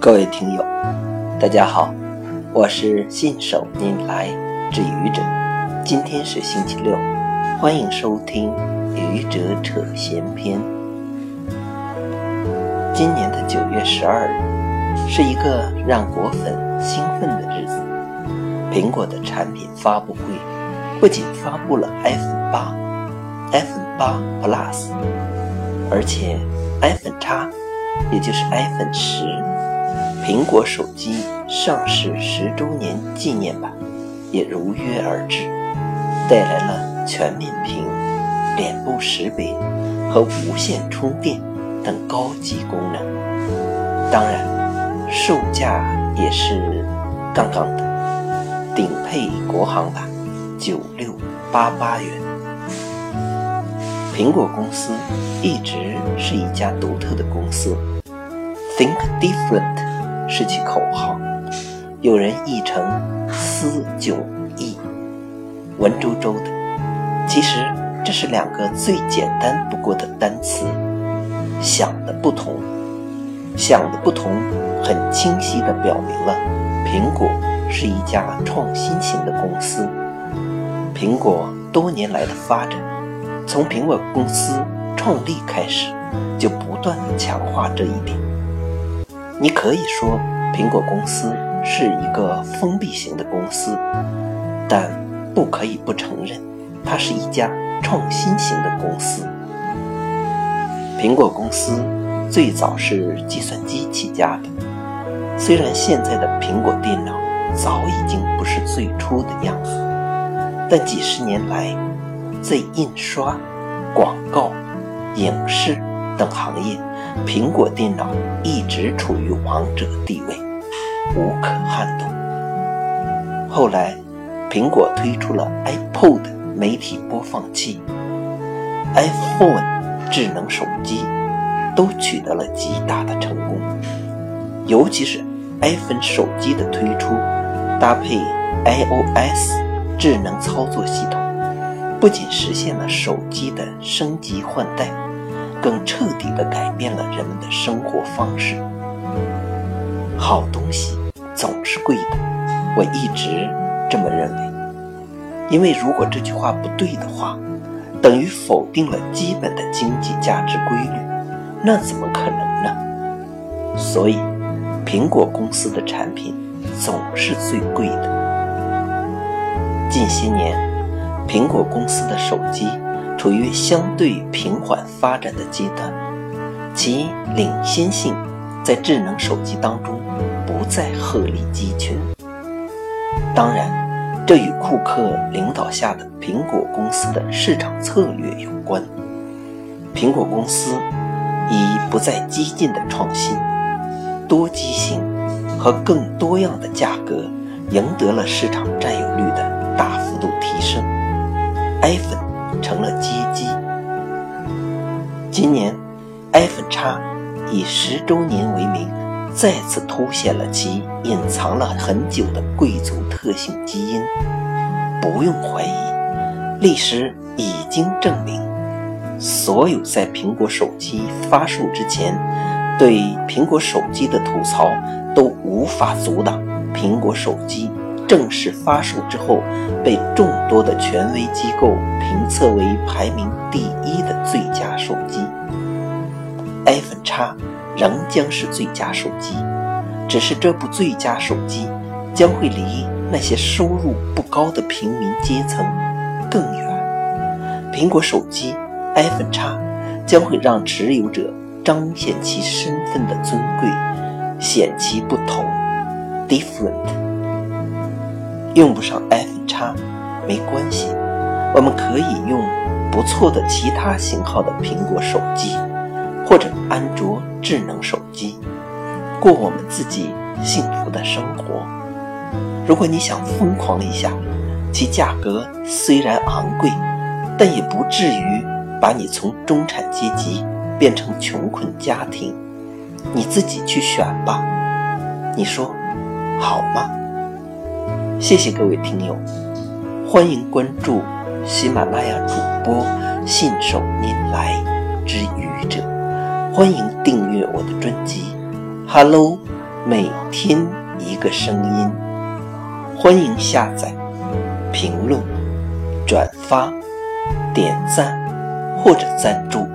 各位听友，大家好，我是信手拈来之愚者。今天是星期六，欢迎收听愚者扯闲篇。今年的九月十二日是一个让果粉兴奋的日子。苹果的产品发布会不仅发布了 iPhone 八、iPhone 八 Plus，而且 iPhone 叉，也就是 iPhone 十。苹果手机上市十周年纪念版也如约而至，带来了全面屏、脸部识别和无线充电等高级功能。当然，售价也是杠杠的，顶配国行版九六八八元。苹果公司一直是一家独特的公司，Think Different。是其口号，有人译成“思迥异”，文绉绉的。其实这是两个最简单不过的单词，想的不同。想的不同，很清晰地表明了苹果是一家创新型的公司。苹果多年来的发展，从苹果公司创立开始，就不断地强化这一点。你可以说苹果公司是一个封闭型的公司，但不可以不承认，它是一家创新型的公司。苹果公司最早是计算机起家的，虽然现在的苹果电脑早已经不是最初的样子，但几十年来，在印刷、广告、影视等行业。苹果电脑一直处于王者地位，无可撼动。后来，苹果推出了 iPod 媒体播放器、iPhone 智能手机，都取得了极大的成功。尤其是 iPhone 手机的推出，搭配 iOS 智能操作系统，不仅实现了手机的升级换代。更彻底地改变了人们的生活方式。好东西总是贵的，我一直这么认为。因为如果这句话不对的话，等于否定了基本的经济价值规律，那怎么可能呢？所以，苹果公司的产品总是最贵的。近些年，苹果公司的手机。处于相对平缓发展的阶段，其领先性在智能手机当中不再鹤立鸡群。当然，这与库克领导下的苹果公司的市场策略有关。苹果公司以不再激进的创新、多机型和更多样的价格，赢得了市场占有率的大幅度提升。iPhone。成了街机。今年，iPhone 叉以十周年为名，再次凸显了其隐藏了很久的贵族特性基因。不用怀疑，历史已经证明，所有在苹果手机发售之前对苹果手机的吐槽，都无法阻挡苹果手机。正式发售之后，被众多的权威机构评测为排名第一的最佳手机。iPhone X 仍将是最佳手机，只是这部最佳手机将会离那些收入不高的平民阶层更远。苹果手机 iPhone X 将会让持有者彰显其身份的尊贵，显其不同，different。用不上 iPhone 叉没关系，我们可以用不错的其他型号的苹果手机，或者安卓智能手机，过我们自己幸福的生活。如果你想疯狂一下，其价格虽然昂贵，但也不至于把你从中产阶级变成穷困家庭。你自己去选吧，你说好吗？谢谢各位听友，欢迎关注喜马拉雅主播信手拈来之愚者，欢迎订阅我的专辑。Hello，每天一个声音。欢迎下载、评论、转发、点赞或者赞助。